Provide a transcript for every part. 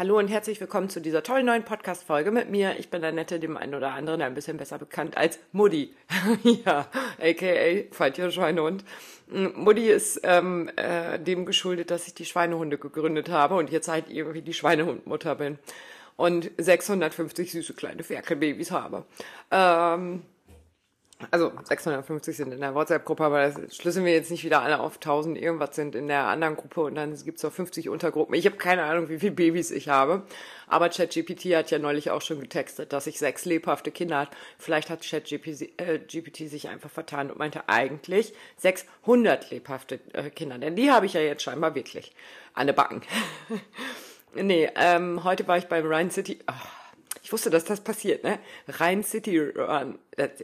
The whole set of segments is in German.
Hallo und herzlich willkommen zu dieser tollen neuen Podcast-Folge mit mir. Ich bin Annette, dem einen oder anderen ein bisschen besser bekannt als Mutti. ja, aka Faltier Schweinehund. Mm, Mutti ist ähm, äh, dem geschuldet, dass ich die Schweinehunde gegründet habe und jetzt halt irgendwie die Schweinehundmutter bin und 650 süße kleine Ferkelbabys habe. Ähm, also 650 sind in der WhatsApp-Gruppe, aber das schlüsseln wir jetzt nicht wieder alle auf 1000 irgendwas sind in der anderen Gruppe und dann gibt es noch 50 Untergruppen. Ich habe keine Ahnung, wie viele Babys ich habe, aber ChatGPT hat ja neulich auch schon getextet, dass ich sechs lebhafte Kinder habe. Vielleicht hat ChatGPT äh, sich einfach vertan und meinte eigentlich 600 lebhafte äh, Kinder, denn die habe ich ja jetzt scheinbar wirklich der Backen. nee, ähm, heute war ich beim Rhine City... Oh ich wusste, dass das passiert, ne? Rhein City Run.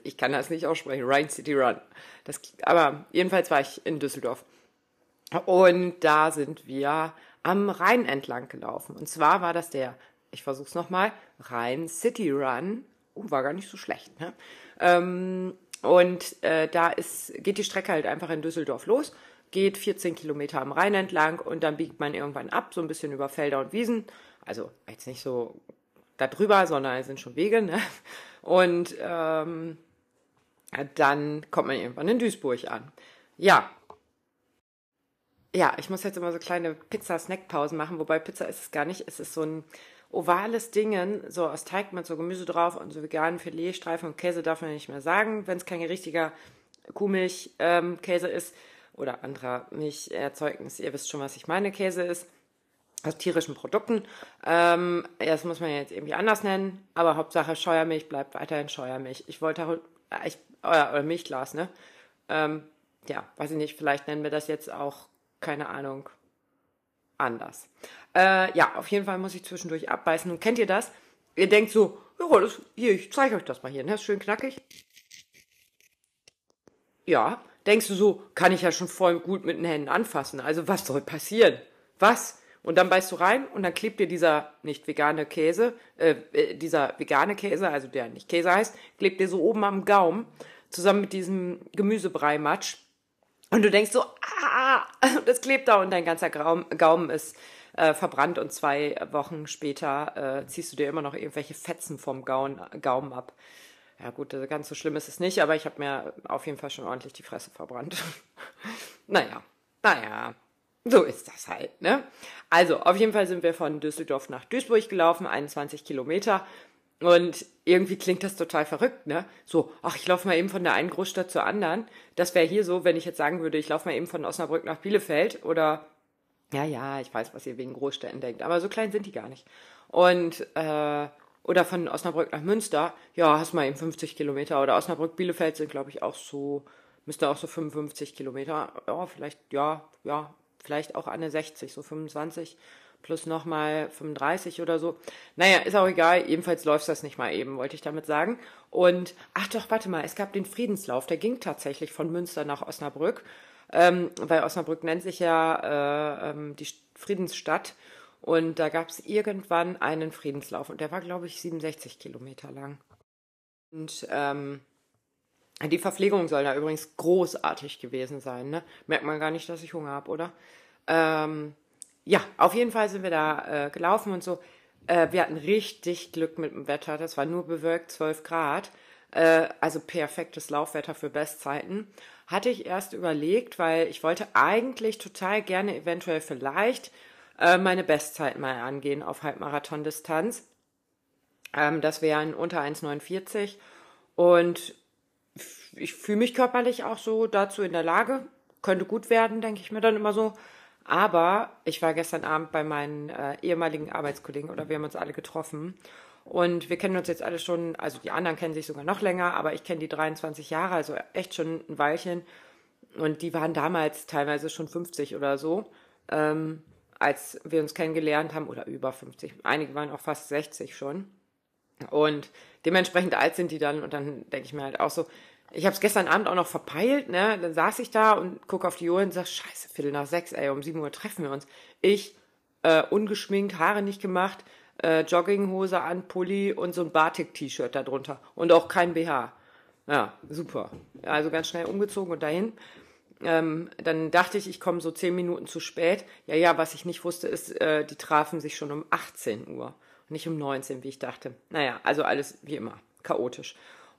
Ich kann das nicht aussprechen. Rhein City Run. Das, aber jedenfalls war ich in Düsseldorf. Und da sind wir am Rhein entlang gelaufen. Und zwar war das der, ich versuch's nochmal, Rhein City Run. Oh, war gar nicht so schlecht, ne? Ähm, und äh, da ist, geht die Strecke halt einfach in Düsseldorf los, geht 14 Kilometer am Rhein entlang und dann biegt man irgendwann ab, so ein bisschen über Felder und Wiesen. Also jetzt nicht so da drüber, sondern es sind schon Wege. Ne? Und ähm, dann kommt man irgendwann in Duisburg an. Ja. Ja, ich muss jetzt immer so kleine Pizza-Snack-Pausen machen, wobei Pizza ist es gar nicht. Es ist so ein ovales Ding, so aus Teig mit so Gemüse drauf und so veganen Filetstreifen und Käse darf man nicht mehr sagen, wenn es kein richtiger Kuhmilch-Käse ähm, ist oder anderer Milcherzeugnis. Ihr wisst schon, was ich meine, Käse ist aus tierischen Produkten. Ähm, das muss man jetzt irgendwie anders nennen, aber Hauptsache Scheuermilch bleibt weiterhin Scheuermilch. Ich wollte äh, ich, oder, oder Milchglas, ne? Ähm, ja, weiß ich nicht, vielleicht nennen wir das jetzt auch, keine Ahnung, anders. Äh, ja, auf jeden Fall muss ich zwischendurch abbeißen. Und kennt ihr das? Ihr denkt so, ja, das, hier, ich zeige euch das mal hier, ne? Ist schön knackig. Ja, denkst du so, kann ich ja schon voll gut mit den Händen anfassen. Also was soll passieren? Was? Und dann beißt du rein und dann klebt dir dieser nicht vegane Käse, äh, äh, dieser vegane Käse, also der nicht Käse heißt, klebt dir so oben am Gaumen zusammen mit diesem Gemüsebrei-Matsch. Und du denkst so, ah, das klebt da und dein ganzer Gaumen ist äh, verbrannt und zwei Wochen später äh, ziehst du dir immer noch irgendwelche Fetzen vom Gauen, Gaumen ab. Ja gut, ganz so schlimm ist es nicht, aber ich habe mir auf jeden Fall schon ordentlich die Fresse verbrannt. naja, naja. So ist das halt, ne? Also, auf jeden Fall sind wir von Düsseldorf nach Duisburg gelaufen, 21 Kilometer. Und irgendwie klingt das total verrückt, ne? So, ach, ich laufe mal eben von der einen Großstadt zur anderen. Das wäre hier so, wenn ich jetzt sagen würde, ich laufe mal eben von Osnabrück nach Bielefeld oder ja, ja, ich weiß, was ihr wegen Großstädten denkt, aber so klein sind die gar nicht. Und äh, oder von Osnabrück nach Münster, ja, hast mal eben 50 Kilometer. Oder Osnabrück Bielefeld sind, glaube ich, auch so, müsste auch so 55 Kilometer. Ja, vielleicht, ja, ja, vielleicht auch eine 60, so 25 plus nochmal 35 oder so. Naja, ist auch egal. Jedenfalls läuft das nicht mal eben, wollte ich damit sagen. Und, ach doch, warte mal, es gab den Friedenslauf, der ging tatsächlich von Münster nach Osnabrück, ähm, weil Osnabrück nennt sich ja äh, ähm, die Friedensstadt. Und da gab es irgendwann einen Friedenslauf und der war, glaube ich, 67 Kilometer lang. Und ähm, die Verpflegung soll da übrigens großartig gewesen sein. Ne? Merkt man gar nicht, dass ich Hunger habe, oder? Ähm, ja, auf jeden Fall sind wir da äh, gelaufen und so. Äh, wir hatten richtig Glück mit dem Wetter. Das war nur bewölkt 12 Grad. Äh, also perfektes Laufwetter für Bestzeiten. Hatte ich erst überlegt, weil ich wollte eigentlich total gerne eventuell vielleicht äh, meine Bestzeit mal angehen auf Halbmarathon-Distanz. Ähm, das wären unter 1,49. Und ich fühle mich körperlich auch so dazu in der Lage. Könnte gut werden, denke ich mir dann immer so. Aber ich war gestern Abend bei meinen äh, ehemaligen Arbeitskollegen oder wir haben uns alle getroffen. Und wir kennen uns jetzt alle schon, also die anderen kennen sich sogar noch länger, aber ich kenne die 23 Jahre, also echt schon ein Weilchen. Und die waren damals teilweise schon 50 oder so, ähm, als wir uns kennengelernt haben, oder über 50. Einige waren auch fast 60 schon. Und dementsprechend alt sind die dann. Und dann denke ich mir halt auch so, ich habe es gestern Abend auch noch verpeilt, ne? Dann saß ich da und gucke auf die Uhr und sag, scheiße, Viertel nach sechs, ey, um sieben Uhr treffen wir uns. Ich, äh, ungeschminkt, Haare nicht gemacht, äh, Jogginghose an, Pulli und so ein Batik-T-Shirt darunter. Und auch kein BH. Ja, super. Also ganz schnell umgezogen und dahin. Ähm, dann dachte ich, ich komme so zehn Minuten zu spät. Ja, ja, was ich nicht wusste, ist, äh, die trafen sich schon um 18 Uhr, nicht um 19, wie ich dachte. Naja, also alles wie immer, chaotisch.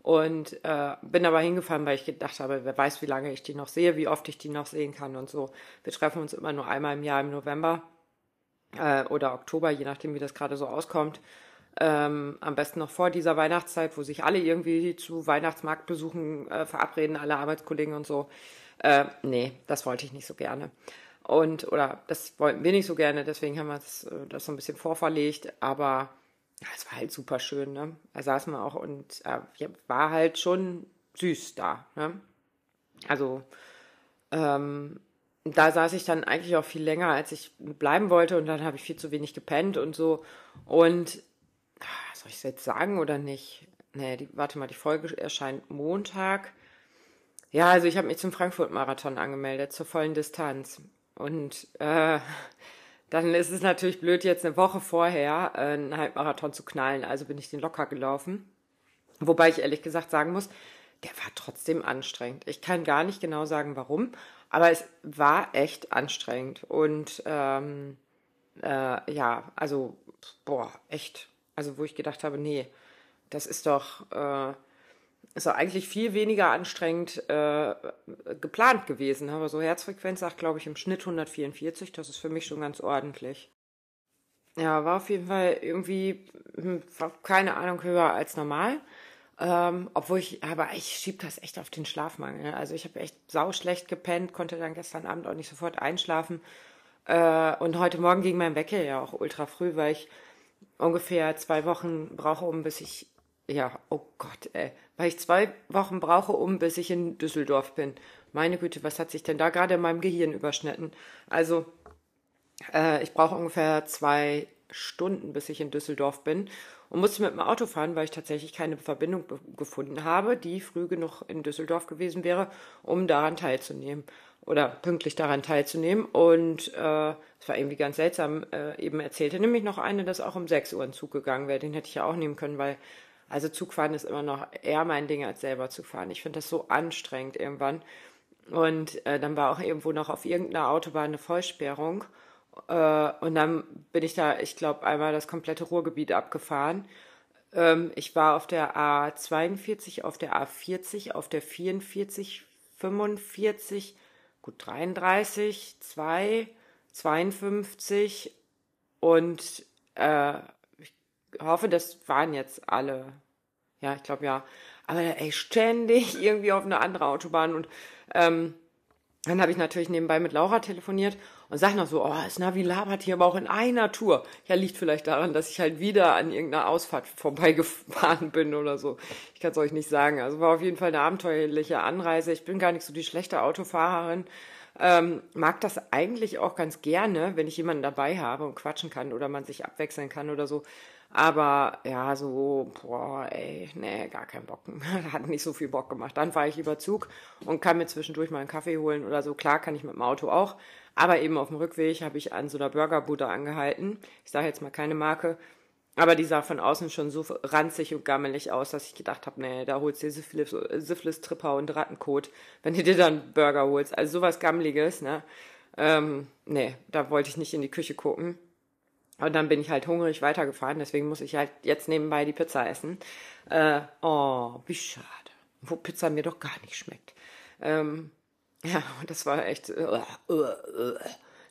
Und äh, bin aber hingefahren, weil ich gedacht habe, wer weiß, wie lange ich die noch sehe, wie oft ich die noch sehen kann und so. Wir treffen uns immer nur einmal im Jahr im November äh, oder Oktober, je nachdem, wie das gerade so auskommt. Ähm, am besten noch vor dieser Weihnachtszeit, wo sich alle irgendwie zu Weihnachtsmarktbesuchen äh, verabreden, alle Arbeitskollegen und so. Äh, nee, das wollte ich nicht so gerne. Und, oder das wollten wir nicht so gerne, deswegen haben wir das, äh, das so ein bisschen vorverlegt, aber es war halt super schön, ne? Da saßen wir auch und äh, war halt schon süß da, ne? Also, ähm, da saß ich dann eigentlich auch viel länger, als ich bleiben wollte und dann habe ich viel zu wenig gepennt und so. Und ah, soll ich es jetzt sagen oder nicht? Nee, die, warte mal, die Folge erscheint Montag. Ja, also ich habe mich zum Frankfurt-Marathon angemeldet, zur vollen Distanz. Und äh, dann ist es natürlich blöd, jetzt eine Woche vorher äh, einen Halbmarathon zu knallen. Also bin ich den locker gelaufen. Wobei ich ehrlich gesagt sagen muss, der war trotzdem anstrengend. Ich kann gar nicht genau sagen, warum, aber es war echt anstrengend. Und ähm, äh, ja, also, boah, echt. Also, wo ich gedacht habe, nee, das ist doch, äh, ist doch eigentlich viel weniger anstrengend äh, geplant gewesen. Aber so Herzfrequenz sagt, glaube ich, im Schnitt 144. Das ist für mich schon ganz ordentlich. Ja, war auf jeden Fall irgendwie, hm, keine Ahnung, höher als normal. Ähm, obwohl ich, aber ich schieb das echt auf den Schlafmangel. Also ich habe echt sau schlecht gepennt, konnte dann gestern Abend auch nicht sofort einschlafen. Äh, und heute Morgen ging mein Wecker ja auch ultra früh, weil ich ungefähr zwei Wochen brauche, um bis ich ja, oh Gott, ey. Weil ich zwei Wochen brauche, um bis ich in Düsseldorf bin. Meine Güte, was hat sich denn da gerade in meinem Gehirn überschnitten? Also, äh, ich brauche ungefähr zwei Stunden, bis ich in Düsseldorf bin und musste mit dem Auto fahren, weil ich tatsächlich keine Verbindung gefunden habe, die früh genug in Düsseldorf gewesen wäre, um daran teilzunehmen oder pünktlich daran teilzunehmen. Und äh, es war irgendwie ganz seltsam. Äh, eben erzählte nämlich noch eine, dass auch um 6 Uhr ein Zug gegangen wäre. Den hätte ich ja auch nehmen können, weil also Zugfahren ist immer noch eher mein Ding, als selber zu fahren. Ich finde das so anstrengend irgendwann. Und äh, dann war auch irgendwo noch auf irgendeiner Autobahn eine Vollsperrung. Äh, und dann bin ich da, ich glaube, einmal das komplette Ruhrgebiet abgefahren. Ähm, ich war auf der A42, auf der A40, auf der 44, 45, gut 33, 2, 52 und äh, hoffe, das waren jetzt alle. Ja, ich glaube ja. Aber ey, ständig irgendwie auf eine andere Autobahn und ähm, dann habe ich natürlich nebenbei mit Laura telefoniert und sag noch so, oh, das Navi labert hier aber auch in einer Tour. Ja, liegt vielleicht daran, dass ich halt wieder an irgendeiner Ausfahrt vorbeigefahren bin oder so. Ich kann es euch nicht sagen. Also war auf jeden Fall eine abenteuerliche Anreise. Ich bin gar nicht so die schlechte Autofahrerin. Ähm, mag das eigentlich auch ganz gerne, wenn ich jemanden dabei habe und quatschen kann oder man sich abwechseln kann oder so. Aber ja, so, boah, ey, nee, gar keinen Bock. Hat nicht so viel Bock gemacht. Dann fahre ich lieber Zug und kann mir zwischendurch mal einen Kaffee holen oder so. Klar kann ich mit dem Auto auch. Aber eben auf dem Rückweg habe ich an so einer Burgerbude angehalten. Ich sage jetzt mal keine Marke. Aber die sah von außen schon so ranzig und gammelig aus, dass ich gedacht habe, nee, da holst du Syphilis, Syphilis Tripper und Rattenkot, wenn du dir dann Burger holst. Also sowas Gammeliges, ne? Ähm, nee, da wollte ich nicht in die Küche gucken. Und dann bin ich halt hungrig weitergefahren, deswegen muss ich halt jetzt nebenbei die Pizza essen. Äh, oh, wie schade. Wo Pizza mir doch gar nicht schmeckt. Ähm, ja, das war echt. Uh, uh, uh.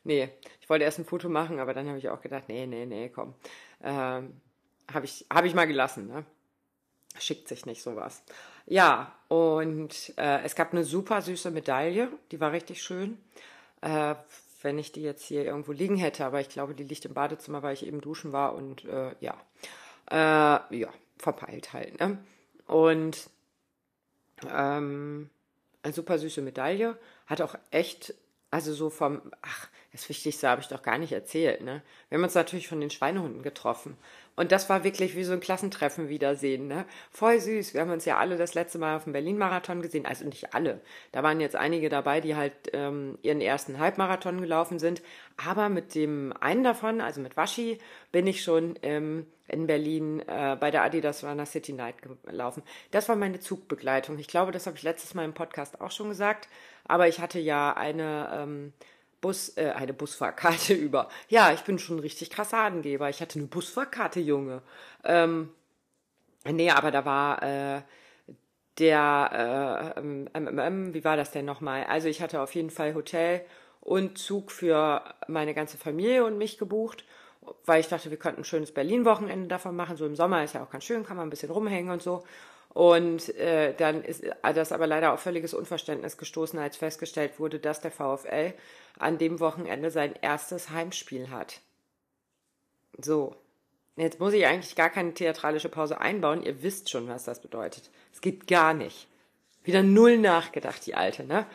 Nee, ich wollte erst ein Foto machen, aber dann habe ich auch gedacht, nee, nee, nee, komm. Ähm, habe ich, hab ich mal gelassen, ne? Schickt sich nicht sowas. Ja, und äh, es gab eine super süße Medaille, die war richtig schön. Äh, wenn ich die jetzt hier irgendwo liegen hätte, aber ich glaube, die liegt im Badezimmer, weil ich eben duschen war und äh, ja, äh, ja, verpeilt halt. Ne? Und ähm, eine super süße Medaille, hat auch echt, also so vom, ach, das Wichtigste habe ich doch gar nicht erzählt, ne? Wir haben uns natürlich von den Schweinehunden getroffen. Und das war wirklich wie so ein Klassentreffen wiedersehen, ne? Voll süß. Wir haben uns ja alle das letzte Mal auf dem Berlin-Marathon gesehen. Also nicht alle. Da waren jetzt einige dabei, die halt ähm, ihren ersten Halbmarathon gelaufen sind. Aber mit dem einen davon, also mit Waschi, bin ich schon ähm, in Berlin äh, bei der Adidas Runner City Night gelaufen. Das war meine Zugbegleitung. Ich glaube, das habe ich letztes Mal im Podcast auch schon gesagt. Aber ich hatte ja eine ähm, Bus, äh, eine Busfahrkarte über. Ja, ich bin schon ein richtig krasser Angeber. Ich hatte eine Busfahrkarte, Junge. Ähm, nee, aber da war äh, der, äh, ähm, ähm, wie war das denn nochmal? Also ich hatte auf jeden Fall Hotel und Zug für meine ganze Familie und mich gebucht, weil ich dachte, wir könnten ein schönes Berlin-Wochenende davon machen. So im Sommer ist ja auch ganz schön, kann man ein bisschen rumhängen und so. Und äh, dann ist das aber leider auf völliges Unverständnis gestoßen, als festgestellt wurde, dass der VfL an dem Wochenende sein erstes Heimspiel hat. So. Jetzt muss ich eigentlich gar keine theatralische Pause einbauen. Ihr wisst schon, was das bedeutet. Es geht gar nicht. Wieder null nachgedacht, die Alte, ne?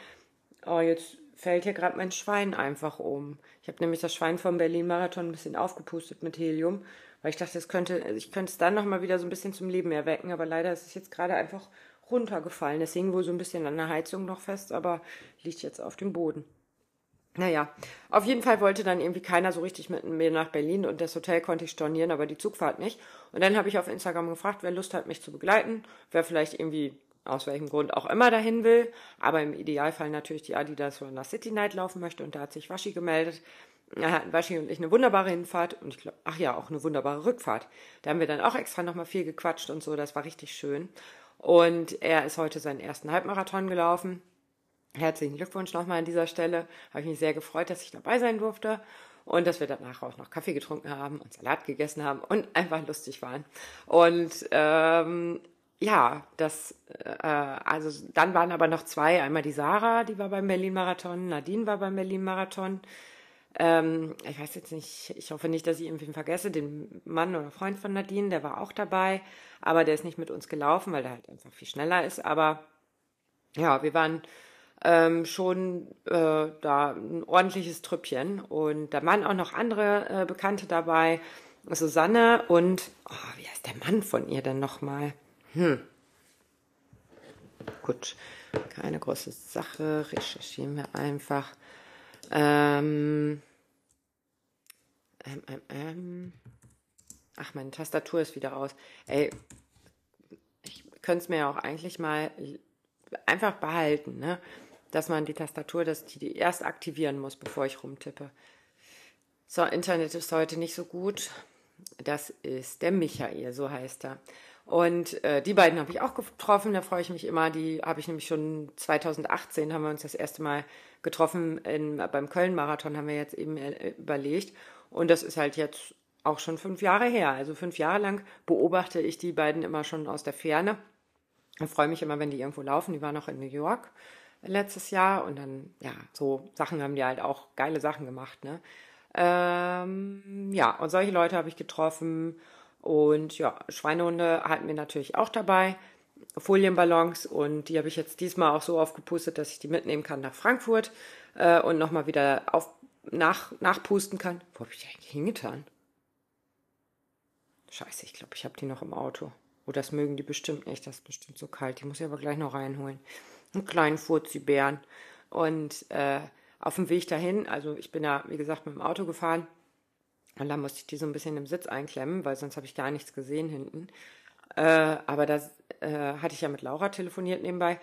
Oh, jetzt fällt hier gerade mein Schwein einfach um. Ich habe nämlich das Schwein vom Berlin-Marathon ein bisschen aufgepustet mit Helium, weil ich dachte, es könnte, ich könnte es dann nochmal wieder so ein bisschen zum Leben erwecken, aber leider ist es jetzt gerade einfach runtergefallen. Es hing wohl so ein bisschen an der Heizung noch fest, aber liegt jetzt auf dem Boden. Naja, auf jeden Fall wollte dann irgendwie keiner so richtig mit mir nach Berlin und das Hotel konnte ich stornieren, aber die Zugfahrt nicht. Und dann habe ich auf Instagram gefragt, wer Lust hat, mich zu begleiten, wer vielleicht irgendwie aus welchem Grund auch immer dahin will, aber im Idealfall natürlich die Adidas oder City Night laufen möchte und da hat sich Waschi gemeldet. Da hatten Waschi und ich eine wunderbare Hinfahrt und ich glaube, ach ja, auch eine wunderbare Rückfahrt. Da haben wir dann auch extra nochmal viel gequatscht und so, das war richtig schön. Und er ist heute seinen ersten Halbmarathon gelaufen Herzlichen Glückwunsch nochmal an dieser Stelle. Habe ich mich sehr gefreut, dass ich dabei sein durfte und dass wir danach auch noch Kaffee getrunken haben und Salat gegessen haben und einfach lustig waren. Und ähm, ja, das, äh, also dann waren aber noch zwei. Einmal die Sarah, die war beim Berlin-Marathon, Nadine war beim Berlin-Marathon. Ähm, ich weiß jetzt nicht, ich hoffe nicht, dass ich irgendwie vergesse, den Mann oder Freund von Nadine, der war auch dabei, aber der ist nicht mit uns gelaufen, weil der halt einfach viel schneller ist. Aber ja, wir waren ähm, schon äh, da ein ordentliches Trüppchen. Und da waren auch noch andere äh, Bekannte dabei. Susanne und, oh, wie heißt der Mann von ihr denn nochmal? Hm. Gut, keine große Sache. Recherchieren wir einfach. Ähm, ähm, ähm, ähm. Ach, meine Tastatur ist wieder aus. Ey, ich könnte es mir ja auch eigentlich mal einfach behalten, ne? dass man die Tastatur, dass die, die erst aktivieren muss, bevor ich rumtippe. So, Internet ist heute nicht so gut. Das ist der Michael, so heißt er. Und äh, die beiden habe ich auch getroffen, da freue ich mich immer. Die habe ich nämlich schon 2018 haben wir uns das erste Mal getroffen in, beim Köln-Marathon, haben wir jetzt eben äh, überlegt. Und das ist halt jetzt auch schon fünf Jahre her. Also fünf Jahre lang beobachte ich die beiden immer schon aus der Ferne. Ich freue mich immer, wenn die irgendwo laufen. Die waren noch in New York letztes Jahr und dann, ja, so Sachen haben die halt auch geile Sachen gemacht, ne? Ähm, ja, und solche Leute habe ich getroffen und ja, Schweinehunde hatten wir natürlich auch dabei. Folienballons und die habe ich jetzt diesmal auch so aufgepustet, dass ich die mitnehmen kann nach Frankfurt äh, und nochmal wieder auf, nach, nachpusten kann. Wo habe ich die eigentlich hingetan? Scheiße, ich glaube, ich habe die noch im Auto. Oh, das mögen die bestimmt nicht, das ist bestimmt so kalt. Die muss ich aber gleich noch reinholen einen kleinen Furzi-Bären. Und äh, auf dem Weg dahin, also ich bin ja, wie gesagt, mit dem Auto gefahren. Und da musste ich die so ein bisschen im Sitz einklemmen, weil sonst habe ich gar nichts gesehen hinten. Äh, aber da äh, hatte ich ja mit Laura telefoniert nebenbei.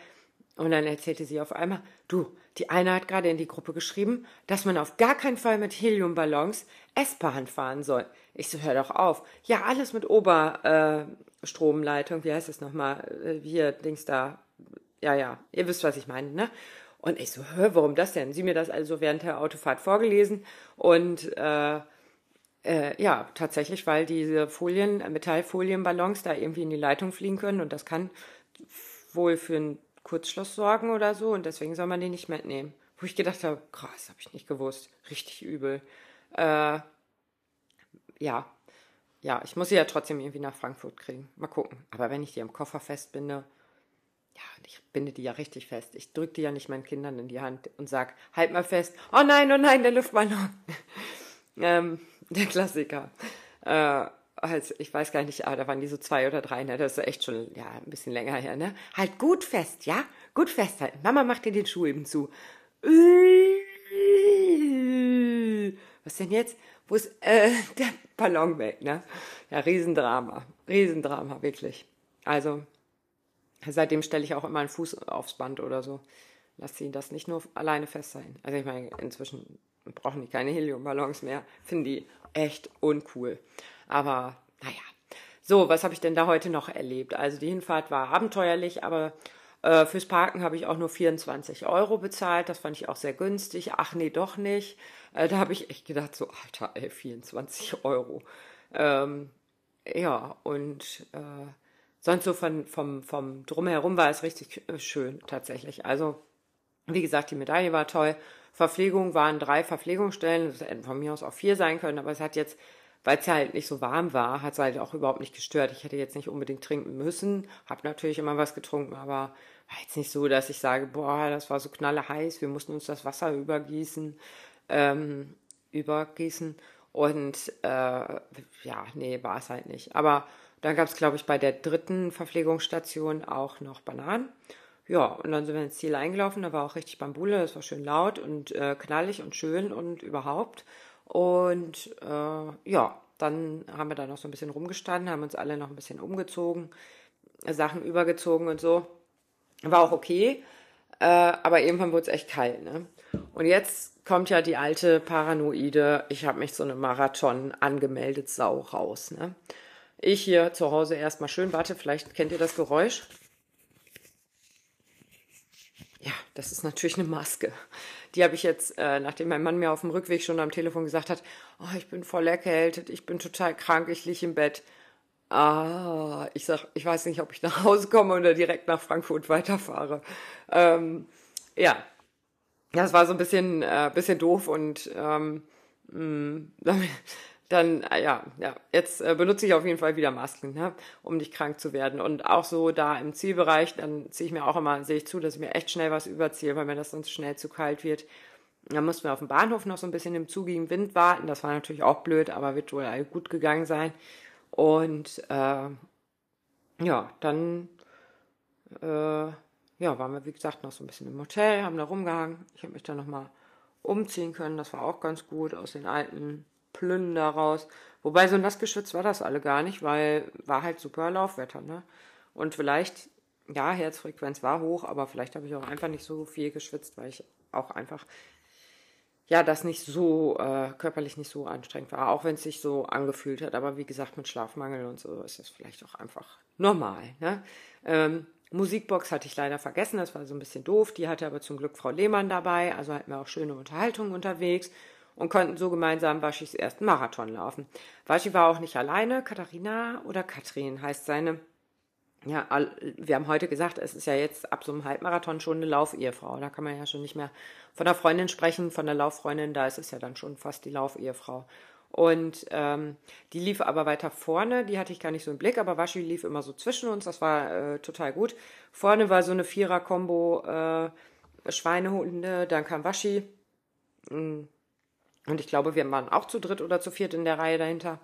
Und dann erzählte sie auf einmal, du, die eine hat gerade in die Gruppe geschrieben, dass man auf gar keinen Fall mit Heliumballons S-Bahn fahren soll. Ich so, hör doch auf. Ja, alles mit Oberstromleitung, äh, wie heißt es nochmal? Äh, hier, Dings da, ja, ja, ihr wisst, was ich meine, ne? Und ich so, hör, warum das denn? Sie mir das also während der Autofahrt vorgelesen und äh, äh, ja, tatsächlich, weil diese Folien, Metallfolienballons da irgendwie in die Leitung fliegen können und das kann wohl für einen Kurzschluss sorgen oder so und deswegen soll man den nicht mitnehmen. Wo ich gedacht habe, krass, habe ich nicht gewusst. Richtig übel. Äh, ja, ja, ich muss sie ja trotzdem irgendwie nach Frankfurt kriegen. Mal gucken. Aber wenn ich die im Koffer festbinde, ja, ich binde die ja richtig fest. Ich drücke die ja nicht meinen Kindern in die Hand und sag, halt mal fest. Oh nein, oh nein, der Luftballon. ähm, der Klassiker. Äh, also ich weiß gar nicht, aber da waren die so zwei oder drei, ne? Das ist echt schon, ja, ein bisschen länger her, ne? Halt gut fest, ja? Gut festhalten. Mama macht dir den Schuh eben zu. Was denn jetzt? Wo ist äh, der Ballon weg, ne? Ja, Riesendrama. Riesendrama, wirklich. Also, Seitdem stelle ich auch immer einen Fuß aufs Band oder so. lass sie das nicht nur alleine fest sein. Also ich meine, inzwischen brauchen die keine Heliumballons mehr. Finden die echt uncool. Aber naja. So, was habe ich denn da heute noch erlebt? Also die Hinfahrt war abenteuerlich, aber äh, fürs Parken habe ich auch nur 24 Euro bezahlt. Das fand ich auch sehr günstig. Ach nee, doch nicht. Äh, da habe ich echt gedacht, so, Alter, ey, 24 Euro. Ähm, ja, und äh, sonst so von, vom, vom Drumherum war es richtig äh, schön tatsächlich. Also, wie gesagt, die Medaille war toll. Verpflegung waren drei Verpflegungsstellen. Das hätten von mir aus auch vier sein können, aber es hat jetzt, weil es ja halt nicht so warm war, hat es halt auch überhaupt nicht gestört. Ich hätte jetzt nicht unbedingt trinken müssen. Habe natürlich immer was getrunken, aber war jetzt nicht so, dass ich sage, boah, das war so knalle heiß, wir mussten uns das Wasser übergießen, ähm, übergießen. Und äh, ja, nee, war es halt nicht. Aber dann gab es, glaube ich, bei der dritten Verpflegungsstation auch noch Bananen. Ja, und dann sind wir ins Ziel eingelaufen, da war auch richtig Bambule, es war schön laut und äh, knallig und schön und überhaupt. Und äh, ja, dann haben wir da noch so ein bisschen rumgestanden, haben uns alle noch ein bisschen umgezogen, Sachen übergezogen und so. War auch okay, äh, aber irgendwann wurde es echt kalt. Ne? Und jetzt kommt ja die alte Paranoide, ich habe mich so eine Marathon angemeldet, Sau raus. Ne? Ich hier zu Hause erstmal schön, warte, vielleicht kennt ihr das Geräusch. Ja, das ist natürlich eine Maske. Die habe ich jetzt, äh, nachdem mein Mann mir auf dem Rückweg schon am Telefon gesagt hat, oh, ich bin voll erkältet, ich bin total krank, ich liege im Bett. Ah, ich sag, ich weiß nicht, ob ich nach Hause komme oder direkt nach Frankfurt weiterfahre. Ähm, ja, das war so ein bisschen, äh, bisschen doof und ähm, mh, mm, dann, äh, ja, ja, jetzt äh, benutze ich auf jeden Fall wieder Masken, ne, um nicht krank zu werden. Und auch so da im Zielbereich, dann ziehe ich mir auch immer, sehe ich zu, dass ich mir echt schnell was überziehe, weil mir das sonst schnell zu kalt wird. Dann mussten wir auf dem Bahnhof noch so ein bisschen im zugigen Wind warten. Das war natürlich auch blöd, aber wird wohl gut gegangen sein. Und äh, ja, dann äh, ja, waren wir, wie gesagt, noch so ein bisschen im Hotel, haben da rumgehangen. Ich habe mich dann nochmal umziehen können. Das war auch ganz gut aus den alten Plünnen daraus. Wobei so nass geschützt war das alle gar nicht, weil war halt super Laufwetter, ne? Und vielleicht, ja, Herzfrequenz war hoch, aber vielleicht habe ich auch einfach nicht so viel geschwitzt, weil ich auch einfach, ja, das nicht so, äh, körperlich nicht so anstrengend war, auch wenn es sich so angefühlt hat. Aber wie gesagt, mit Schlafmangel und so ist das vielleicht auch einfach normal, ne? Ähm, Musikbox hatte ich leider vergessen, das war so ein bisschen doof. Die hatte aber zum Glück Frau Lehmann dabei, also hatten wir auch schöne Unterhaltungen unterwegs und konnten so gemeinsam Waschis ersten Marathon laufen. Waschi war auch nicht alleine, Katharina oder Katrin heißt seine. Ja, wir haben heute gesagt, es ist ja jetzt ab so einem Halbmarathon schon eine Laufehefrau. Da kann man ja schon nicht mehr von der Freundin sprechen, von der Lauffreundin, da ist es ja dann schon fast die Laufehefrau. Und ähm, die lief aber weiter vorne, die hatte ich gar nicht so im Blick, aber Waschi lief immer so zwischen uns, das war äh, total gut. Vorne war so eine Vierer-Kombo äh, Schweinehunde, dann kam Waschi. Und ich glaube, wir waren auch zu dritt oder zu viert in der Reihe dahinter.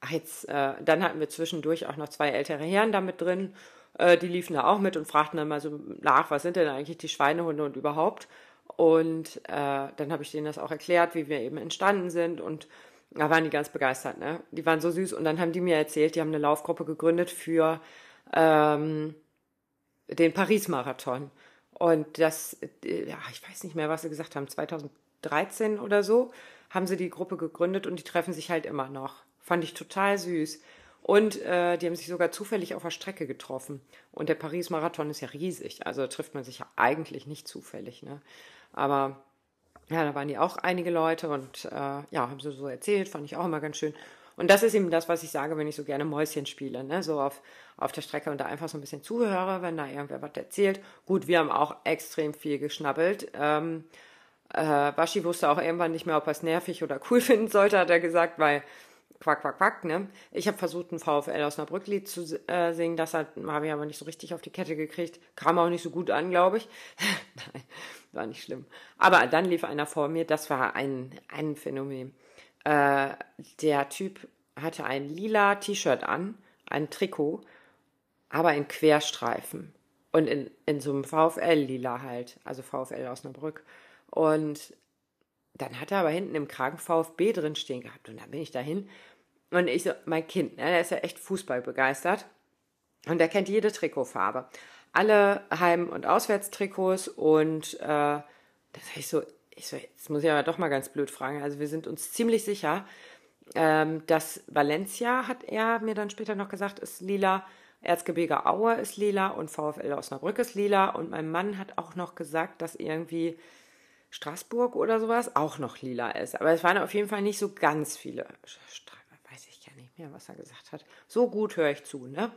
Ach, jetzt, äh, dann hatten wir zwischendurch auch noch zwei ältere Herren da mit drin. Äh, die liefen da auch mit und fragten dann mal so nach, was sind denn eigentlich die Schweinehunde und überhaupt. Und äh, dann habe ich denen das auch erklärt, wie wir eben entstanden sind und da waren die ganz begeistert, ne? Die waren so süß und dann haben die mir erzählt, die haben eine Laufgruppe gegründet für ähm, den Paris-Marathon. Und das, äh, ja, ich weiß nicht mehr, was sie gesagt haben, 2013 oder so haben sie die Gruppe gegründet und die treffen sich halt immer noch. Fand ich total süß. Und äh, die haben sich sogar zufällig auf der Strecke getroffen. Und der Paris-Marathon ist ja riesig, also trifft man sich ja eigentlich nicht zufällig. Ne? Aber ja, da waren die auch einige Leute und äh, ja, haben sie so erzählt, fand ich auch immer ganz schön. Und das ist eben das, was ich sage, wenn ich so gerne Mäuschen spiele, ne? so auf, auf der Strecke und da einfach so ein bisschen zuhöre, wenn da irgendwer was erzählt. Gut, wir haben auch extrem viel geschnabbelt. Ähm, äh, Baschi wusste auch irgendwann nicht mehr, ob er es nervig oder cool finden sollte, hat er gesagt, weil quack, quack, quack, ne? Ich habe versucht, ein VfL aus einer Brücklied zu äh, singen, das hat Marvin aber nicht so richtig auf die Kette gekriegt. Kam auch nicht so gut an, glaube ich. Nein war nicht schlimm. Aber dann lief einer vor mir, das war ein, ein Phänomen. Äh, der Typ hatte ein lila T-Shirt an, ein Trikot, aber in Querstreifen. Und in, in so einem VfL-Lila halt, also VfL Osnabrück. Und dann hat er aber hinten im Kragen VfB drin stehen gehabt. Und dann bin ich dahin. Und ich so, mein Kind, ne, der ist ja echt Fußball begeistert. Und er kennt jede Trikotfarbe. alle Heim- und Auswärtstrikots und äh, das ich so, ich so, jetzt muss ich aber doch mal ganz blöd fragen. Also wir sind uns ziemlich sicher, ähm, dass Valencia, hat er mir dann später noch gesagt, ist lila, Erzgebirge Aue ist lila und VfL Osnabrück ist lila. Und mein Mann hat auch noch gesagt, dass irgendwie Straßburg oder sowas auch noch lila ist. Aber es waren auf jeden Fall nicht so ganz viele. Weiß ich ja nicht mehr, was er gesagt hat. So gut höre ich zu, ne?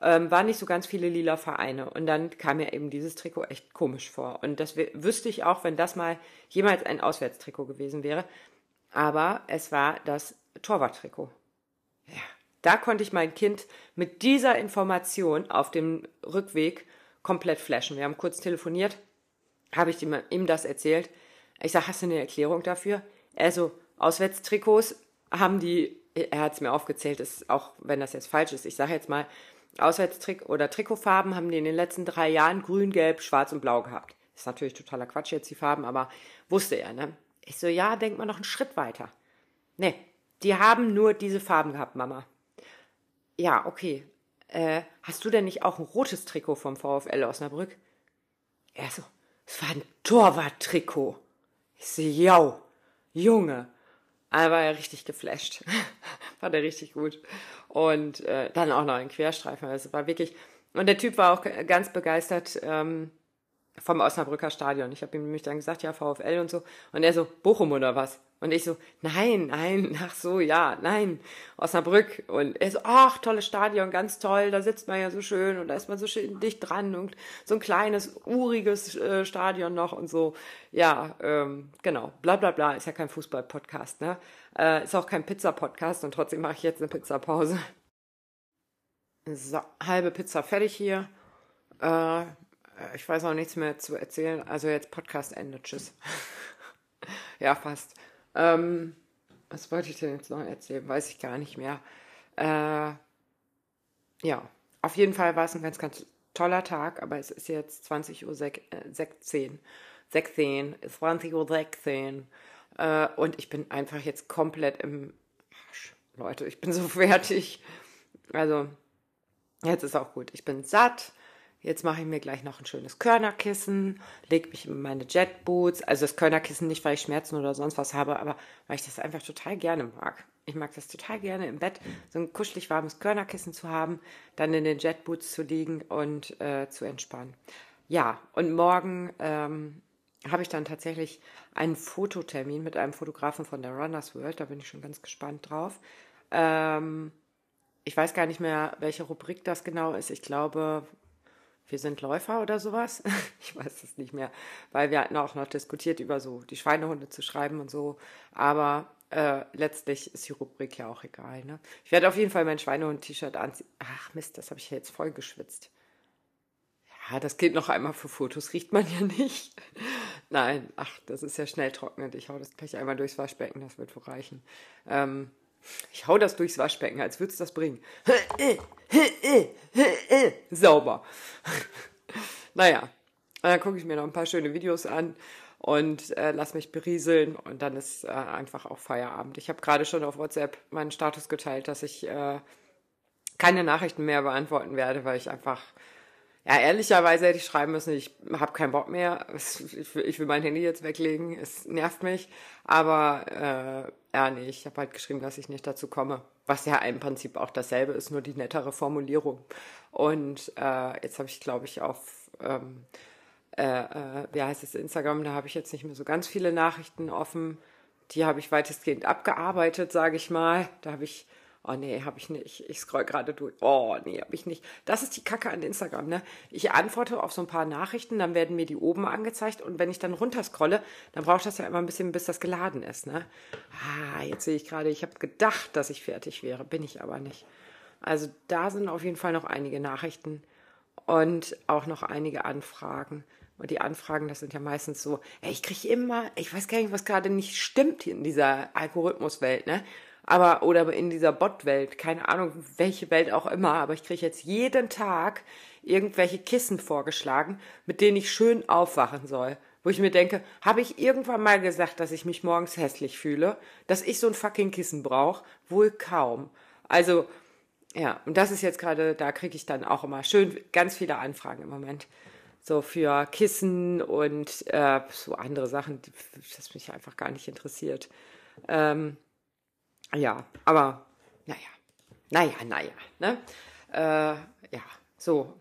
Ähm, waren nicht so ganz viele lila Vereine. Und dann kam mir eben dieses Trikot echt komisch vor. Und das wüsste ich auch, wenn das mal jemals ein Auswärtstrikot gewesen wäre. Aber es war das Torwarttrikot. Ja, da konnte ich mein Kind mit dieser Information auf dem Rückweg komplett flashen. Wir haben kurz telefoniert, habe ich ihm, das erzählt. Ich sage, hast du eine Erklärung dafür? Also, Auswärtstrikots haben die, er hat es mir aufgezählt, ist, auch wenn das jetzt falsch ist, ich sage jetzt mal, Auswärtstrick oder Trikotfarben haben die in den letzten drei Jahren grün, gelb, schwarz und blau gehabt. Ist natürlich totaler Quatsch jetzt die Farben, aber wusste er, ne? Ich so, ja, denk mal noch einen Schritt weiter. Nee, die haben nur diese Farben gehabt, Mama. Ja, okay. Äh, hast du denn nicht auch ein rotes Trikot vom VfL Osnabrück? Er so, war Torwarttrikot. Ich so, ja, Junge. Aber war er richtig geflasht. war der richtig gut. Und äh, dann auch noch ein Querstreifen. Also war wirklich. Und der Typ war auch ganz begeistert. Ähm, vom Osnabrücker Stadion. Ich habe ihm nämlich dann gesagt, ja, VfL und so. Und er so, Bochum oder was? Und ich so, nein, nein, ach so, ja, nein, Osnabrück. Und er so, ach, tolles Stadion, ganz toll, da sitzt man ja so schön und da ist man so schön dicht dran und so ein kleines, uriges äh, Stadion noch und so. Ja, ähm, genau, bla bla bla, ist ja kein Fußball-Podcast, ne? Äh, ist auch kein Pizza-Podcast und trotzdem mache ich jetzt eine Pizzapause. So, halbe Pizza fertig hier. Äh, ich weiß auch nichts mehr zu erzählen. Also jetzt Podcast Ende. Tschüss. ja, fast. Ähm, was wollte ich denn jetzt noch erzählen? Weiß ich gar nicht mehr. Äh, ja, auf jeden Fall war es ein ganz, ganz toller Tag, aber es ist jetzt 20 Uhr 16. 16, 20 Uhr 16. Äh, und ich bin einfach jetzt komplett im Arsch. Leute, ich bin so fertig. Also, jetzt ist auch gut. Ich bin satt. Jetzt mache ich mir gleich noch ein schönes Körnerkissen, lege mich in meine Jetboots. Also das Körnerkissen nicht, weil ich Schmerzen oder sonst was habe, aber weil ich das einfach total gerne mag. Ich mag das total gerne im Bett, so ein kuschelig warmes Körnerkissen zu haben, dann in den Jetboots zu liegen und äh, zu entspannen. Ja, und morgen ähm, habe ich dann tatsächlich einen Fototermin mit einem Fotografen von der Runners World. Da bin ich schon ganz gespannt drauf. Ähm, ich weiß gar nicht mehr, welche Rubrik das genau ist. Ich glaube, wir sind Läufer oder sowas. Ich weiß es nicht mehr, weil wir hatten auch noch diskutiert über so die Schweinehunde zu schreiben und so. Aber äh, letztlich ist die Rubrik ja auch egal. Ne? Ich werde auf jeden Fall mein Schweinehund-T-Shirt anziehen. Ach Mist, das habe ich ja jetzt voll geschwitzt. Ja, das geht noch einmal für Fotos, riecht man ja nicht. Nein, ach, das ist ja schnell trocknend. Ich hau das gleich einmal durchs Waschbecken, das wird wohl reichen. Ähm, ich hau das durchs Waschbecken, als würde es das bringen. Sauber. naja, dann gucke ich mir noch ein paar schöne Videos an und äh, lass mich berieseln und dann ist äh, einfach auch Feierabend. Ich habe gerade schon auf WhatsApp meinen Status geteilt, dass ich äh, keine Nachrichten mehr beantworten werde, weil ich einfach ja, ehrlicherweise hätte ich schreiben müssen, ich habe keinen Bock mehr, ich will, mein Handy jetzt weglegen, es nervt mich. Aber äh, ja, nee, ich habe halt geschrieben, dass ich nicht dazu komme. Was ja im Prinzip auch dasselbe ist, nur die nettere Formulierung. Und äh, jetzt habe ich, glaube ich, auf, ähm, äh, äh, wie heißt es, Instagram, da habe ich jetzt nicht mehr so ganz viele Nachrichten offen. Die habe ich weitestgehend abgearbeitet, sage ich mal. Da habe ich Oh nee, habe ich nicht. Ich scroll gerade durch. Oh nee, habe ich nicht. Das ist die Kacke an Instagram, ne? Ich antworte auf so ein paar Nachrichten, dann werden mir die oben angezeigt und wenn ich dann runterscrolle, dann braucht das ja immer ein bisschen, bis das geladen ist, ne? Ah, jetzt sehe ich gerade, ich habe gedacht, dass ich fertig wäre, bin ich aber nicht. Also da sind auf jeden Fall noch einige Nachrichten und auch noch einige Anfragen. Und die Anfragen, das sind ja meistens so, ey, ich kriege immer, ich weiß gar nicht, was gerade nicht stimmt in dieser Algorithmuswelt, ne? Aber oder in dieser Bot-Welt, keine Ahnung, welche Welt auch immer, aber ich kriege jetzt jeden Tag irgendwelche Kissen vorgeschlagen, mit denen ich schön aufwachen soll. Wo ich mir denke, habe ich irgendwann mal gesagt, dass ich mich morgens hässlich fühle, dass ich so ein fucking Kissen brauche? Wohl kaum. Also, ja, und das ist jetzt gerade, da kriege ich dann auch immer schön ganz viele Anfragen im Moment. So für Kissen und äh, so andere Sachen, das mich einfach gar nicht interessiert. Ähm, ja, aber naja, naja, naja, ne? Äh, ja, so.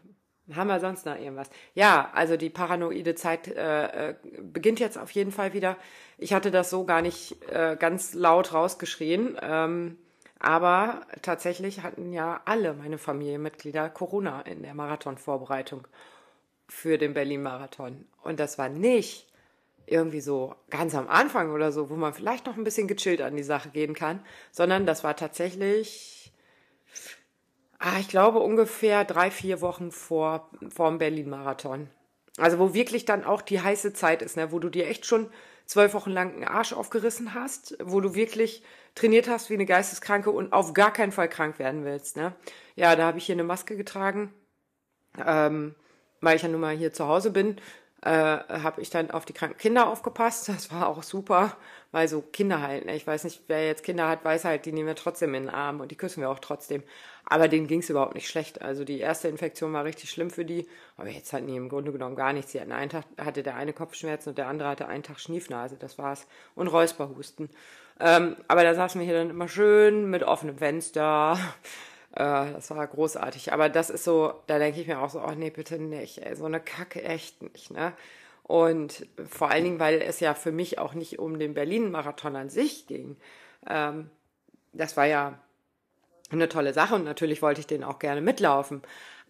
Haben wir sonst noch irgendwas? Ja, also die paranoide Zeit äh, äh, beginnt jetzt auf jeden Fall wieder. Ich hatte das so gar nicht äh, ganz laut rausgeschrien. Ähm, aber tatsächlich hatten ja alle meine Familienmitglieder Corona in der Marathonvorbereitung für den Berlin-Marathon. Und das war nicht irgendwie so ganz am Anfang oder so, wo man vielleicht noch ein bisschen gechillt an die Sache gehen kann, sondern das war tatsächlich, ah, ich glaube, ungefähr drei, vier Wochen vor, vor dem Berlin-Marathon. Also wo wirklich dann auch die heiße Zeit ist, ne, wo du dir echt schon zwölf Wochen lang einen Arsch aufgerissen hast, wo du wirklich trainiert hast wie eine Geisteskranke und auf gar keinen Fall krank werden willst. Ne? Ja, da habe ich hier eine Maske getragen, ähm, weil ich ja nun mal hier zu Hause bin. Äh, habe ich dann auf die kranken Kinder aufgepasst. Das war auch super, weil so Kinder halt, ne? ich weiß nicht, wer jetzt Kinder hat, weiß halt, die nehmen wir trotzdem in den Arm und die küssen wir auch trotzdem. Aber denen ging es überhaupt nicht schlecht. Also die erste Infektion war richtig schlimm für die, aber jetzt hatten die im Grunde genommen gar nichts. Sie hatten einen Tag, hatte der eine Kopfschmerzen und der andere hatte einen Tag Schniefnase, das war's. Und Räusperhusten. Ähm, aber da saßen wir hier dann immer schön mit offenem Fenster. Äh, das war großartig. Aber das ist so, da denke ich mir auch so, oh nee, bitte nicht. Ey, so eine Kacke echt nicht, ne? Und vor allen Dingen, weil es ja für mich auch nicht um den Berlin-Marathon an sich ging. Ähm, das war ja eine tolle Sache und natürlich wollte ich den auch gerne mitlaufen.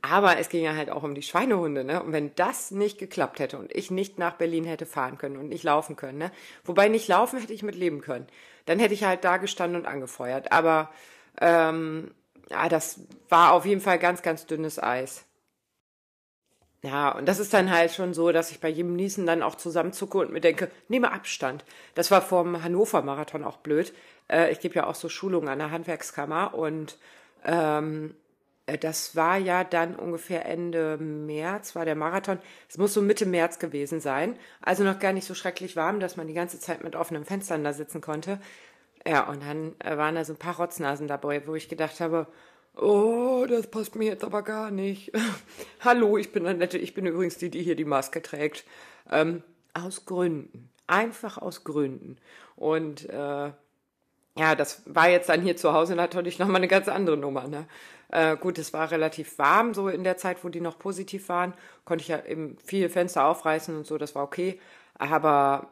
Aber es ging ja halt auch um die Schweinehunde, ne? Und wenn das nicht geklappt hätte und ich nicht nach Berlin hätte fahren können und nicht laufen können, ne? Wobei nicht laufen hätte ich mit leben können. Dann hätte ich halt da gestanden und angefeuert. Aber ähm, ja, das war auf jeden Fall ganz, ganz dünnes Eis. Ja, und das ist dann halt schon so, dass ich bei jedem Niesen dann auch zusammenzucke und mir denke, nehme Abstand. Das war vom Hannover-Marathon auch blöd. Äh, ich gebe ja auch so Schulungen an der Handwerkskammer und ähm, äh, das war ja dann ungefähr Ende März, war der Marathon. Es muss so Mitte März gewesen sein. Also noch gar nicht so schrecklich warm, dass man die ganze Zeit mit offenen Fenstern da sitzen konnte. Ja, und dann äh, waren da so ein paar Rotznasen dabei, wo ich gedacht habe, oh, das passt mir jetzt aber gar nicht. Hallo, ich bin Annette, ich bin übrigens die, die hier die Maske trägt. Ähm, aus Gründen. Einfach aus Gründen. Und äh, ja, das war jetzt dann hier zu Hause natürlich nochmal eine ganz andere Nummer. Ne? Äh, gut, es war relativ warm, so in der Zeit, wo die noch positiv waren. Konnte ich ja eben viele Fenster aufreißen und so, das war okay. Aber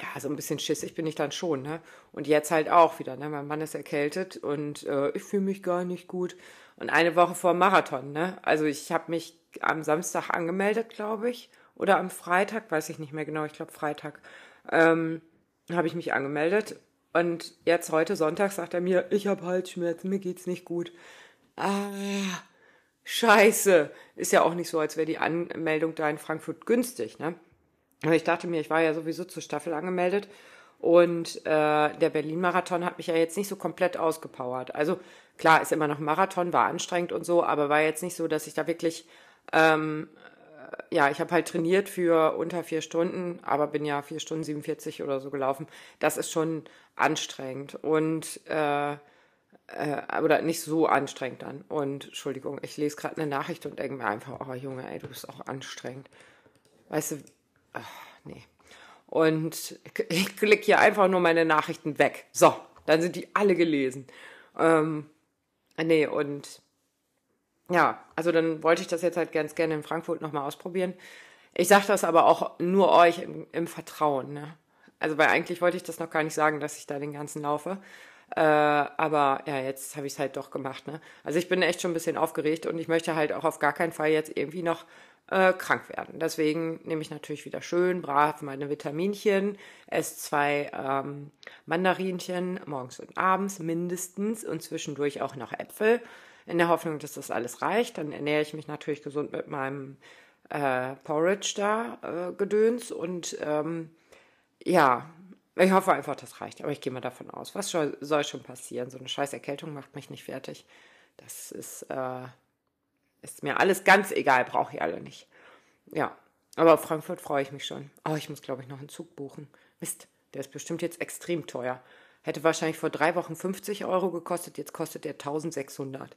ja, so ein bisschen schissig bin ich dann schon. Ne? Und jetzt halt auch wieder. Ne? Mein Mann ist erkältet und äh, ich fühle mich gar nicht gut. Und eine Woche vor Marathon. Ne? Also ich habe mich am Samstag angemeldet, glaube ich. Oder am Freitag, weiß ich nicht mehr genau. Ich glaube Freitag. Ähm, habe ich mich angemeldet und jetzt heute Sonntag sagt er mir, ich habe Halsschmerzen, mir geht's nicht gut. Ah, scheiße. Ist ja auch nicht so, als wäre die Anmeldung da in Frankfurt günstig, ne? Aber ich dachte mir, ich war ja sowieso zur Staffel angemeldet und äh, der Berlin-Marathon hat mich ja jetzt nicht so komplett ausgepowert. Also klar, ist immer noch ein Marathon, war anstrengend und so, aber war jetzt nicht so, dass ich da wirklich ähm, ja, ich habe halt trainiert für unter vier Stunden, aber bin ja vier Stunden 47 oder so gelaufen. Das ist schon anstrengend und äh, äh, oder nicht so anstrengend dann. Und Entschuldigung, ich lese gerade eine Nachricht und denke mir einfach, oh Junge, ey, du bist auch anstrengend. Weißt du, nee. Und ich klicke hier einfach nur meine Nachrichten weg. So, dann sind die alle gelesen. Ähm, nee, und ja, also dann wollte ich das jetzt halt ganz gerne in Frankfurt nochmal ausprobieren. Ich sage das aber auch nur euch im, im Vertrauen. Ne? Also weil eigentlich wollte ich das noch gar nicht sagen, dass ich da den ganzen laufe. Äh, aber ja, jetzt habe ich es halt doch gemacht. Ne? Also ich bin echt schon ein bisschen aufgeregt und ich möchte halt auch auf gar keinen Fall jetzt irgendwie noch äh, krank werden. Deswegen nehme ich natürlich wieder schön brav meine Vitaminchen, esse zwei ähm, Mandarinchen morgens und abends mindestens und zwischendurch auch noch Äpfel in der Hoffnung, dass das alles reicht. Dann ernähre ich mich natürlich gesund mit meinem äh, Porridge da, äh, Gedöns. Und ähm, ja, ich hoffe einfach, das reicht. Aber ich gehe mal davon aus. Was soll, soll schon passieren? So eine scheiß Erkältung macht mich nicht fertig. Das ist, äh, ist mir alles ganz egal, brauche ich alle nicht. Ja, aber auf Frankfurt freue ich mich schon. Oh, ich muss, glaube ich, noch einen Zug buchen. Mist, der ist bestimmt jetzt extrem teuer. Hätte wahrscheinlich vor drei Wochen 50 Euro gekostet, jetzt kostet der 1600.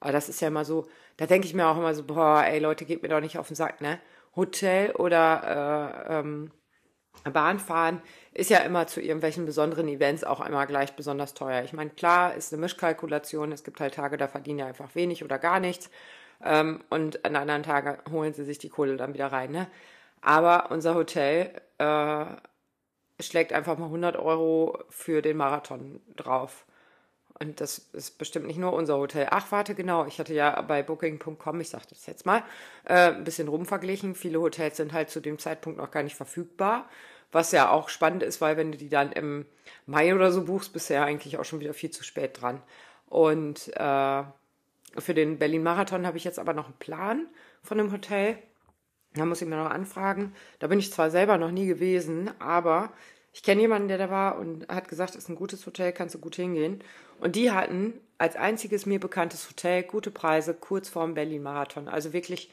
Aber das ist ja immer so, da denke ich mir auch immer so, boah, ey Leute, geht mir doch nicht auf den Sack, ne? Hotel oder äh, ähm, Bahnfahren ist ja immer zu irgendwelchen besonderen Events auch einmal gleich besonders teuer. Ich meine, klar, ist eine Mischkalkulation. Es gibt halt Tage, da verdienen ja einfach wenig oder gar nichts. Ähm, und an anderen Tagen holen sie sich die Kohle dann wieder rein. Ne? Aber unser Hotel äh, schlägt einfach mal 100 Euro für den Marathon drauf. Und das ist bestimmt nicht nur unser Hotel. Ach, warte, genau. Ich hatte ja bei Booking.com, ich sage das jetzt mal, äh, ein bisschen rumverglichen. Viele Hotels sind halt zu dem Zeitpunkt noch gar nicht verfügbar. Was ja auch spannend ist, weil wenn du die dann im Mai oder so buchst, bist du ja eigentlich auch schon wieder viel zu spät dran. Und äh, für den Berlin-Marathon habe ich jetzt aber noch einen Plan von einem Hotel. Da muss ich mir noch anfragen. Da bin ich zwar selber noch nie gewesen, aber ich kenne jemanden, der da war und hat gesagt, es ist ein gutes Hotel, kannst du gut hingehen. Und die hatten als einziges mir bekanntes Hotel gute Preise kurz vorm Berlin-Marathon. Also wirklich,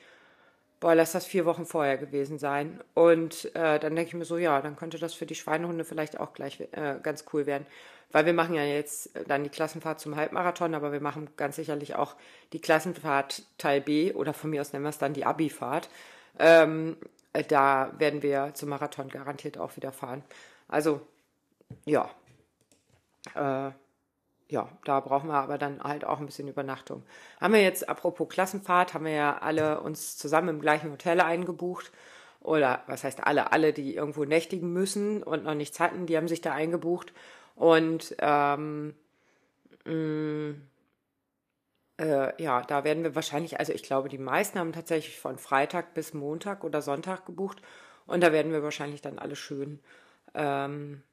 boah, lass das vier Wochen vorher gewesen sein. Und äh, dann denke ich mir so, ja, dann könnte das für die Schweinehunde vielleicht auch gleich äh, ganz cool werden. Weil wir machen ja jetzt dann die Klassenfahrt zum Halbmarathon, aber wir machen ganz sicherlich auch die Klassenfahrt Teil B oder von mir aus nennen wir es dann die Abi-Fahrt. Ähm, da werden wir zum Marathon garantiert auch wieder fahren. Also, ja. Äh, ja, da brauchen wir aber dann halt auch ein bisschen Übernachtung. Haben wir jetzt, apropos Klassenfahrt, haben wir ja alle uns zusammen im gleichen Hotel eingebucht. Oder was heißt alle? Alle, die irgendwo nächtigen müssen und noch nichts hatten, die haben sich da eingebucht. Und ähm, mh, mm, äh, ja, da werden wir wahrscheinlich, also ich glaube, die meisten haben tatsächlich von Freitag bis Montag oder Sonntag gebucht. Und da werden wir wahrscheinlich dann alle schön ähm,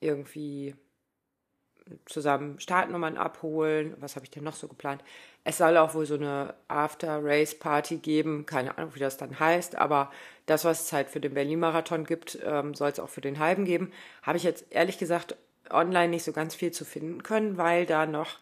irgendwie zusammen Startnummern abholen. Was habe ich denn noch so geplant? Es soll auch wohl so eine After-Race-Party geben. Keine Ahnung, wie das dann heißt. Aber das, was es halt für den Berlin-Marathon gibt, ähm, soll es auch für den halben geben. Habe ich jetzt ehrlich gesagt online nicht so ganz viel zu finden können, weil da noch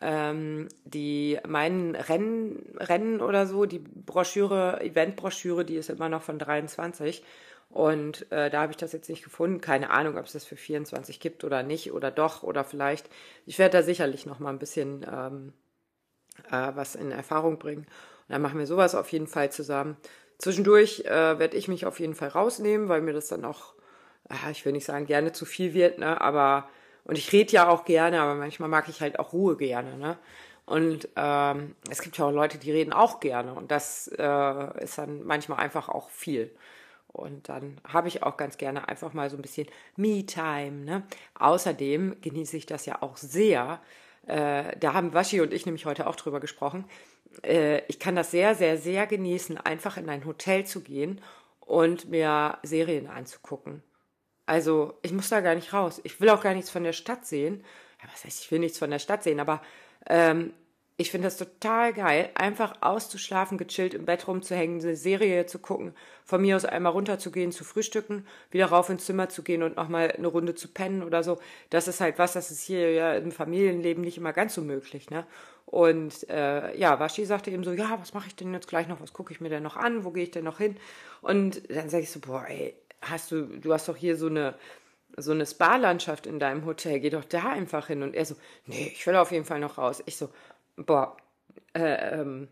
ähm, die meinen Rennen, Rennen oder so, die Broschüre, Eventbroschüre, die ist immer noch von 23. Und äh, da habe ich das jetzt nicht gefunden. Keine Ahnung, ob es das für 24 gibt oder nicht oder doch oder vielleicht. Ich werde da sicherlich noch mal ein bisschen ähm, äh, was in Erfahrung bringen. Und dann machen wir sowas auf jeden Fall zusammen. Zwischendurch äh, werde ich mich auf jeden Fall rausnehmen, weil mir das dann auch, äh, ich will nicht sagen, gerne zu viel wird, ne? Aber und ich rede ja auch gerne, aber manchmal mag ich halt auch Ruhe gerne, ne? Und ähm, es gibt ja auch Leute, die reden auch gerne. Und das äh, ist dann manchmal einfach auch viel. Und dann habe ich auch ganz gerne einfach mal so ein bisschen Me-Time. Ne? Außerdem genieße ich das ja auch sehr. Äh, da haben Waschi und ich nämlich heute auch drüber gesprochen. Äh, ich kann das sehr, sehr, sehr genießen, einfach in ein Hotel zu gehen und mir Serien anzugucken. Also ich muss da gar nicht raus. Ich will auch gar nichts von der Stadt sehen. Ja, was heißt, ich will nichts von der Stadt sehen, aber ähm, ich finde das total geil, einfach auszuschlafen, gechillt im Bett rumzuhängen, eine Serie zu gucken, von mir aus einmal runterzugehen, zu frühstücken, wieder rauf ins Zimmer zu gehen und nochmal eine Runde zu pennen oder so. Das ist halt was, das ist hier ja im Familienleben nicht immer ganz so möglich, ne? Und äh, ja, Waschi sagte eben so, ja, was mache ich denn jetzt gleich noch, was gucke ich mir denn noch an, wo gehe ich denn noch hin? Und dann sage ich so, boah, ey, hast du, du hast doch hier so eine so eine Spa-Landschaft in deinem Hotel, geh doch da einfach hin. Und er so, nee, ich will auf jeden Fall noch raus. Ich so, boah, äh, ähm,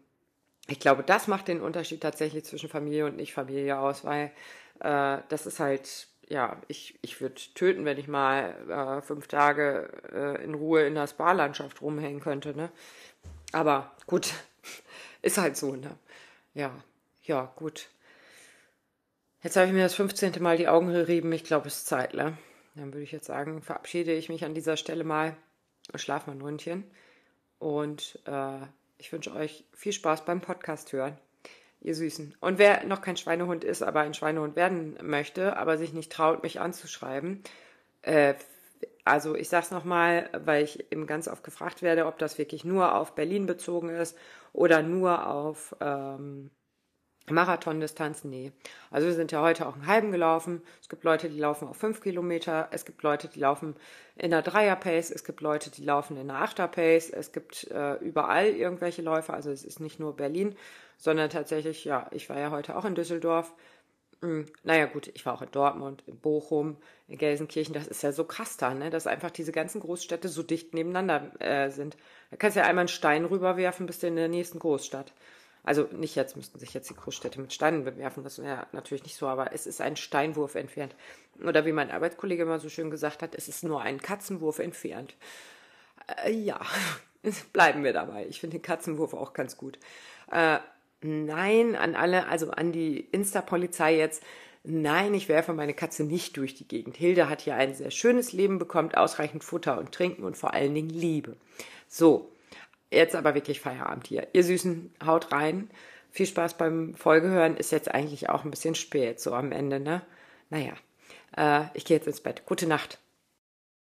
ich glaube, das macht den Unterschied tatsächlich zwischen Familie und Nicht-Familie aus, weil äh, das ist halt, ja, ich, ich würde töten, wenn ich mal äh, fünf Tage äh, in Ruhe in der Spa-Landschaft rumhängen könnte, ne? Aber gut, ist halt so, ne? Ja, ja, gut. Jetzt habe ich mir das 15. Mal die Augen gerieben. Ich glaube, es ist Zeit, ne? Dann würde ich jetzt sagen, verabschiede ich mich an dieser Stelle mal und schlafe mal ein Ründchen. Und äh, ich wünsche euch viel Spaß beim Podcast hören, ihr Süßen. Und wer noch kein Schweinehund ist, aber ein Schweinehund werden möchte, aber sich nicht traut, mich anzuschreiben, äh, also ich sage es nochmal, weil ich eben ganz oft gefragt werde, ob das wirklich nur auf Berlin bezogen ist oder nur auf ähm, Marathondistanz, nee. Also wir sind ja heute auch einen halben gelaufen. Es gibt Leute, die laufen auf fünf Kilometer. Es gibt Leute, die laufen in der Dreier-Pace. Es gibt Leute, die laufen in der Achter-Pace. Es gibt äh, überall irgendwelche Läufer. Also es ist nicht nur Berlin, sondern tatsächlich, ja, ich war ja heute auch in Düsseldorf. Hm, naja, gut, ich war auch in Dortmund, in Bochum, in Gelsenkirchen. Das ist ja so krass da, ne? dass einfach diese ganzen Großstädte so dicht nebeneinander äh, sind. Da kannst du ja einmal einen Stein rüberwerfen, bist du in der nächsten Großstadt. Also nicht jetzt müssten sich jetzt die Großstädte mit Steinen bewerfen, das wäre natürlich nicht so, aber es ist ein Steinwurf entfernt. Oder wie mein Arbeitskollege immer so schön gesagt hat, es ist nur ein Katzenwurf entfernt. Äh, ja, bleiben wir dabei. Ich finde den Katzenwurf auch ganz gut. Äh, nein, an alle, also an die Insta-Polizei jetzt. Nein, ich werfe meine Katze nicht durch die Gegend. Hilde hat hier ein sehr schönes Leben, bekommt ausreichend Futter und Trinken und vor allen Dingen Liebe. So, jetzt aber wirklich Feierabend hier. Ihr Süßen, haut rein. Viel Spaß beim Folgehören. Ist jetzt eigentlich auch ein bisschen spät, so am Ende, ne? Naja, äh, ich gehe jetzt ins Bett. Gute Nacht.